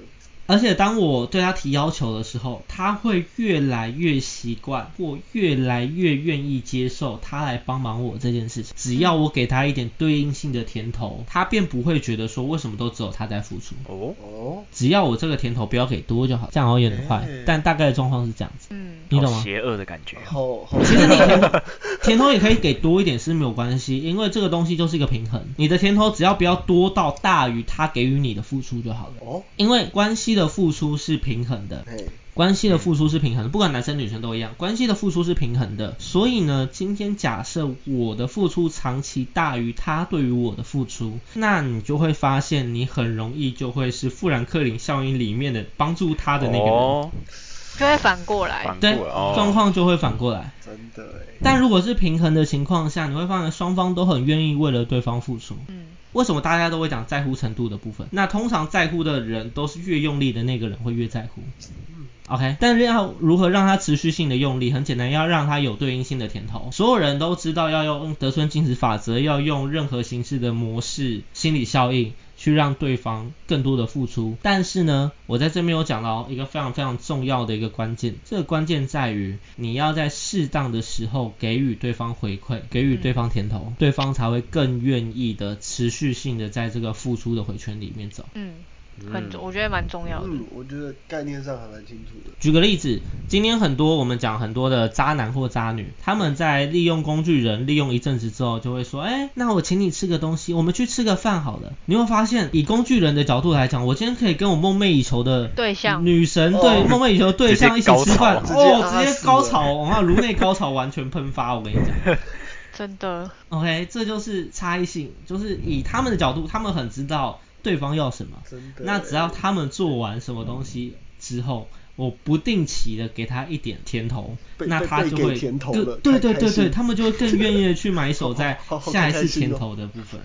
而且当我对他提要求的时候，他会越来越习惯，或越来越愿意接受他来帮忙我这件事情。只要我给他一点对应性的甜头，他便不会觉得说为什么都只有他在付出。哦，哦，只要我这个甜头不要给多就好，这样好像有点坏哎，但大概的状况是这样子，嗯，你懂吗？邪恶的感觉。其实你甜 甜头也可以给多一点是没有关系，因为这个东西就是一个平衡。你的甜头只要不要多到大于他给予你的付出就好了。哦，因为关系的付出是平衡的，关系的付出是平衡的，不管男生女生都一样，关系的付出是平衡的。所以呢，今天假设我的付出长期大于他对于我的付出，那你就会发现你很容易就会是富兰克林效应里面的帮助他的那个人，哦，就会反过来。反对过来哦，状况就会反过来。真的哎，但如果是平衡的情况下，你会发现双方都很愿意为了对方付出。嗯，为什么大家都会讲在乎程度的部分？那通常在乎的人都是越用力的那个人会越在乎。OK，但是要如何让他持续性的用力？很简单，要让他有对应性的甜头。所有人都知道要用得寸进尺法则，要用任何形式的模式、心理效应去让对方更多的付出。但是呢，我在这边有讲到一个非常非常重要的一个关键，这个关键在于你要在适当的时候给予对方回馈，给予对方甜头，对方才会更愿意的持续性的在这个付出的回圈里面走。嗯，很重，我觉得蛮重要的。嗯，我觉得概念上还蛮清楚的。举个例子，今天很多我们讲很多的渣男或渣女，他们在利用工具人利用一阵子之后，就会说，哎、那我请你吃个东西，我们去吃个饭好了。你会发现，以工具人的角度来讲，我今天可以跟我梦寐以求的对象女神，哦对梦寐以求的对象一起吃饭，哦，直接高潮，然后颅内高潮完全喷发，我跟你讲。真的，OK，这就是差异性，就是以他们的角度，他们很知道对方要什么。那只要他们做完什么东西之后，我不定期的给他一点甜头，那他就会甜头更对对对对，他们就会更愿意的去买手在 下一次甜头的部分。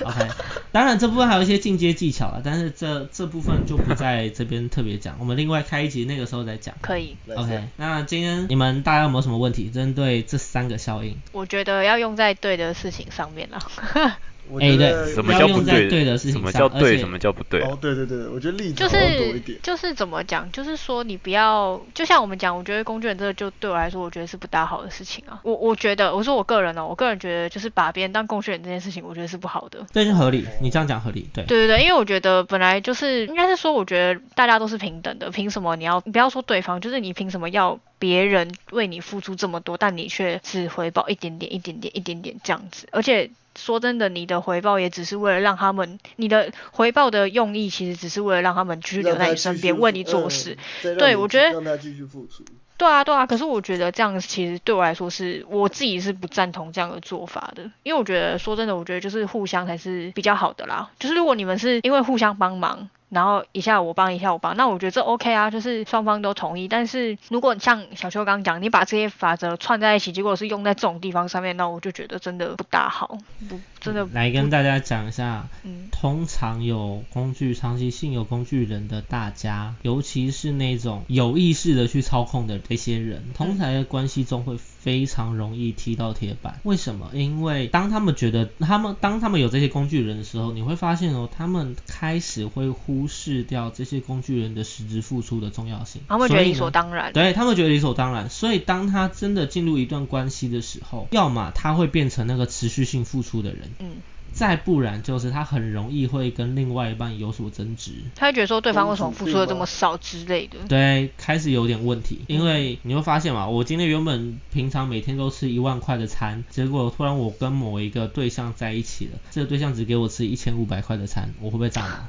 OK，当然这部分还有一些进阶技巧了，但是这这部分就不在这边特别讲，我们另外开一集那个时候再讲。可以。OK，那今天你们大家有没有什么问题针对这三个效应？我觉得要用在对的事情上面啦。我哎对觉得什么叫不对对的事情什么叫对，什么叫不对啊？哦，对对对，我觉得例子就是点。就是怎么讲，就是说你不要，就像我们讲，我觉得工具人这个就对我来说，我觉得是不大好的事情啊。我我觉得，我说我个人哦，我个人觉得就是把别人当工具人这件事情，我觉得是不好的。这是合理，你这样讲合理，对。对对对，因为我觉得本来就是应该是说，我觉得大家都是平等的，凭什么你要你不要说对方，就是你凭什么要别人为你付出这么多，但你却只回报一点点、一点点、一点点这样子？而且说真的，你的回报也只是为了让他们，你的回报的用意其实只是为了让他们继续留在你身边，为你做事。嗯、对我觉得让他继续付出。对啊，对啊，可是我觉得这样其实对我来说是我自己是不赞同这样的做法的，因为我觉得说真的，我觉得就是互相才是比较好的啦。就是如果你们是因为互相帮忙，然后一下我帮一下我帮，那我觉得这 OK 啊，就是双方都同意。但是如果像小秋刚刚讲，你把这些法则串在一起，结果是用在这种地方上面，那我就觉得真的不大好，不真的来跟大家讲一下，嗯通常有工具、长期性有工具人的大家，尤其是那种有意识的去操控的这些人，通常在关系中会非常容易踢到铁板。为什么？因为当他们觉得他们当他们有这些工具人的时候，你会发现哦，他们开始会忽视掉这些工具人的实质付出的重要性。他们觉得理所当然。对他们觉得理所当然，所以当他真的进入一段关系的时候，要么他会变成那个持续性付出的人，嗯，再不然就是他很容易会跟另外一半有所争执，他会觉得说对方为什么付出的这么少之类的。对，开始有点问题，因为你会发现嘛，我今天原本平常每天都吃一万块的餐，结果突然我跟某一个对象在一起了，这个对象只给我吃一千五百块的餐，我会不会炸毛？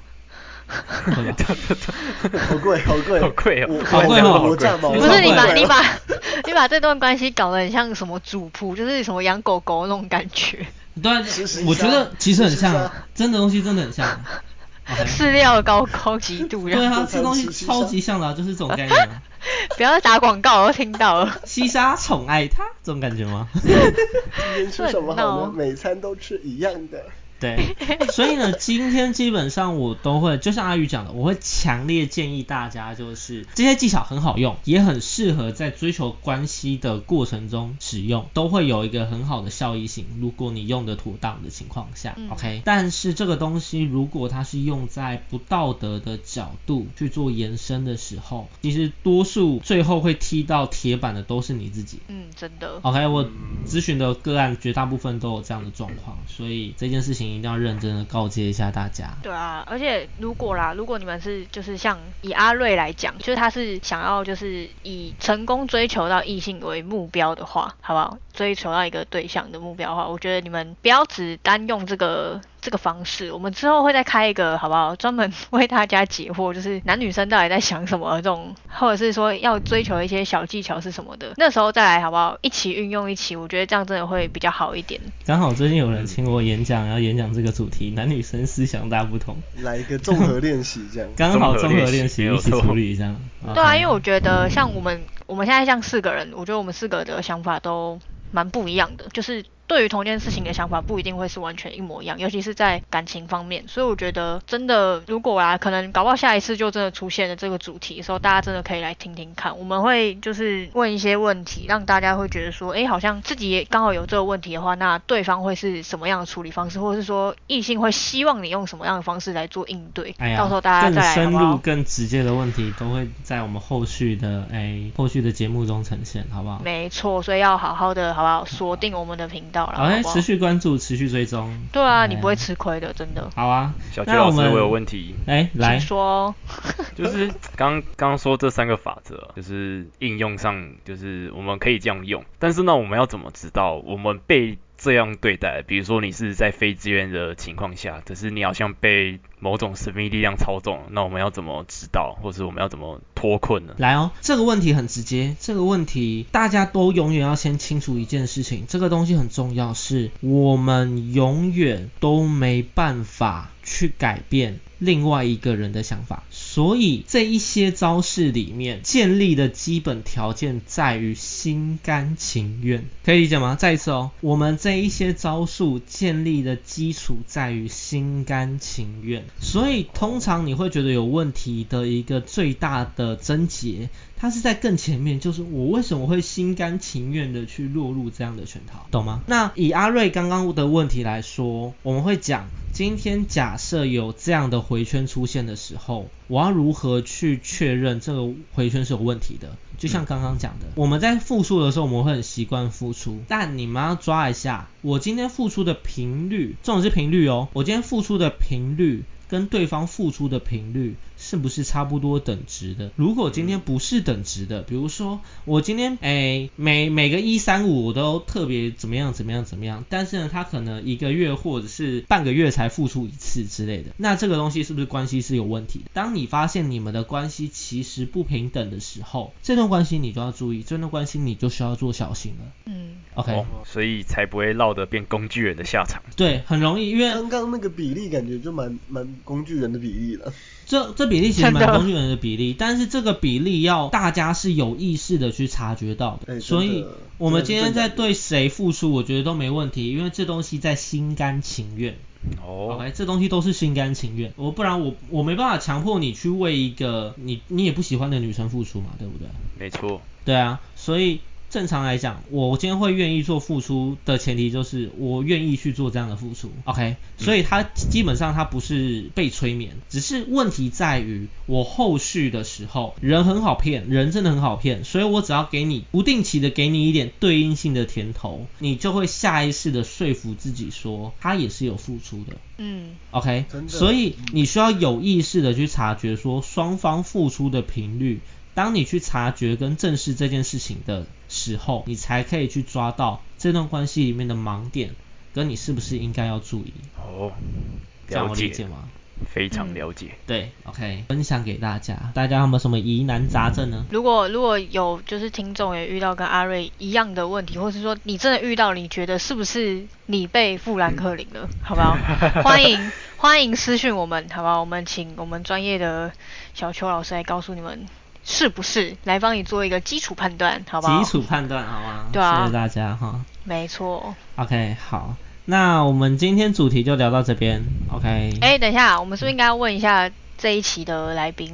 会吧？好贵，好贵，好贵哦。好贵哦我我价毛。不不是你把你把 你把这段关系搞得很像什么主仆，就是什么养狗狗那种感觉，对实习，我觉得其实很像真的东西真的很像。饲料高高级度。对啊，这东西超级像的、啊，就是这种概念、啊。不要打广告，我都听到了。西沙宠爱他，这种感觉吗？今天吃什么好呢？每餐都吃一样的。对，所以呢，今天基本上我都会，就像阿宇讲的，我会强烈建议大家，就是这些技巧很好用，也很适合在追求关系的过程中使用，都会有一个很好的效益性。如果你用的妥当的情况下、嗯 o k 但是这个东西如果它是用在不道德的角度去做延伸的时候，其实多数最后会踢到铁板的都是你自己。嗯，真的。OK，我咨询的个案绝大部分都有这样的状况，所以这件事情一定要认真的告诫一下大家。对啊，而且如果啦，如果你们是就是像以阿瑞来讲，就是他是想要就是以成功追求到异性为目标的话，好不好？追求到一个对象的目标的话，我觉得你们不要只单用这个这个方式，我们之后会再开一个好不好？专门为大家解惑，就是男女生到底在想什么这种，或者是说要追求一些小技巧是什么的，那时候再来好不好？一起运用一起，我觉得这样真的会比较好一点。刚好最近有人请我演讲，要演讲这个主题，男女生思想大不同，来一个综合练习这样。刚好综合练习一起处理一下。对啊，因为我觉得像我们我们现在像四个人，我觉得我们四个的想法都蛮不一样的，就是对于同一件事情的想法不一定会是完全一模一样，尤其是在感情方面。所以我觉得真的，如果啊，可能搞不好下一次就真的出现了这个主题的时候，大家真的可以来听听看。我们会就是问一些问题，让大家会觉得说，哎，好像自己也刚好有这个问题的话，那对方会是什么样的处理方式，或者是说异性会希望你用什么样的方式来做应对？到时候大家更深入、更直接的问题都会在我们后续的哎后续的节目中呈现，好不好？没错，所以要好好的，好不好？锁定我们的频道了，好，哎，好不好持续关注，持续追踪。对啊，哎你不会吃亏的，真的。好啊，小邱那我们老师我有问题，哎，来请，说。就是刚刚说这三个法则，就是应用上，就是我们可以这样用，但是呢，我们要怎么知道我们被这样对待？比如说你是在非自愿的情况下，可是你好像被某种神秘力量操纵，那我们要怎么知道，或是我们要怎么脱困呢？来哦，这个问题很直接，这个问题大家都永远要先清楚一件事情，这个东西很重要，是我们永远都没办法去改变另外一个人的想法。所以这一些招式里面建立的基本条件在于心甘情愿，可以理解吗？再一次哦，我们这一些招数建立的基础在于心甘情愿。所以通常你会觉得有问题的一个最大的症结，它是在更前面，就是我为什么会心甘情愿的去落入这样的圈套，懂吗？那以阿瑞刚刚的问题来说，我们会讲，今天假设有这样的回圈出现的时候，我要如何去确认这个回圈是有问题的？就像刚刚讲的，我们在付出的时候，我们会很习惯付出，但你们要抓一下，我今天付出的频率，这种是频率哦，我今天付出的频率跟对方付出的频率是不是差不多等值的？如果今天不是等值的，比如说我今天哎每每个一三五我都特别怎么样怎么样怎么样，但是呢他可能一个月或者是半个月才付出一次之类的，那这个东西是不是关系是有问题的？当你发现你们的关系其实不平等的时候，这段关系你就要注意，这段关系你就需要做小心了。嗯，OK，、哦，所以才不会落得变工具人的下场。对，很容易，因为刚刚那个比例感觉就蛮蛮工具人的比例了。这这比例其实蛮工具人的比例，但是这个比例要大家是有意识的去察觉到的。所以我们今天在对谁付出，我觉得都没问题，因为这东西在心甘情愿。哦，OK，这东西都是心甘情愿。我不然我我没办法强迫你去为一个你你也不喜欢的女生付出嘛，对不对？没错，对啊，所以正常来讲，我今天会愿意做付出的前提就是我愿意去做这样的付出。OK，所以它基本上它不是被催眠，只是问题在于我后续的时候，人很好骗，人真的很好骗，所以我只要给你不定期的给你一点对应性的甜头，你就会下意识的说服自己说他也是有付出的。嗯，OK，所以你需要有意识的去察觉说双方付出的频率。当你去察觉跟正视这件事情的时候，你才可以去抓到这段关系里面的盲点，跟你是不是应该要注意。哦，这样，我理解吗？非常嗯了解。对，OK，分享给大家，大家有没有什么疑难杂症呢？如果如果有就是听众也遇到跟阿瑞一样的问题，或是说你真的遇到，你觉得是不是你被富兰克林了，好不好？欢迎欢迎私讯我们，好不好？我们请我们专业的小邱老师来告诉你们是不是，来帮你做一个基础判断，好不好？基础判断好吗？对啊谢谢大家哈。没错。OK，好，那我们今天主题就聊到这边。OK，哎，等一下，我们是不是应该要问一下这一期的来宾？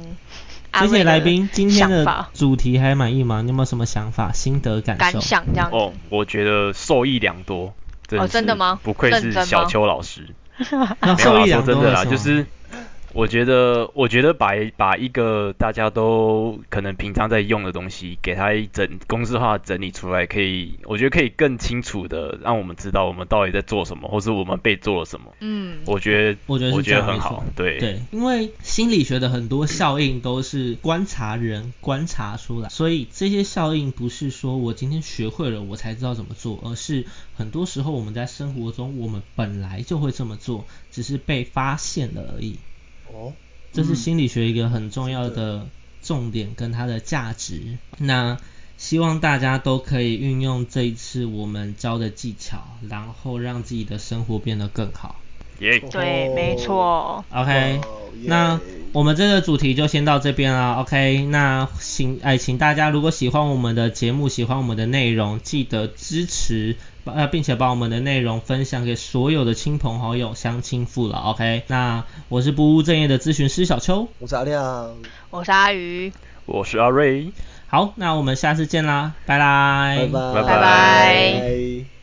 阿谢谢来宾，今天的主题还满意吗？你有没有什么想法、心得、感受？感想这样子。哦，我觉得受益良多。真哦真的吗不愧是小邱老师。那受益良多真的啦，多什么就是我觉得，我觉得把一把一个大家都可能平常在用的东西，给它一整公式化整理出来，可以，我觉得可以更清楚的让我们知道我们到底在做什么，或是我们被做了什么。嗯，我觉得，我觉得我觉得很好，对，对，因为心理学的很多效应都是观察人观察出来，所以这些效应不是说我今天学会了我才知道怎么做，而是很多时候我们在生活中我们本来就会这么做，只是被发现了而已。哦，这是嗯心理学一个很重要的重点跟它的价值。那希望大家都可以运用这一次我们教的技巧，然后让自己的生活变得更好。耶、对，没错。OK，、哇那我们这个主题就先到这边了。OK，那请哎，请大家如果喜欢我们的节目，喜欢我们的内容，记得支持呃，并且把我们的内容分享给所有的亲朋好友、乡亲父老。OK，那我是不务正业的咨询师小邱，我是阿亮，我是阿鱼，我是阿瑞。好，那我们下次见啦，拜拜，拜拜，拜拜拜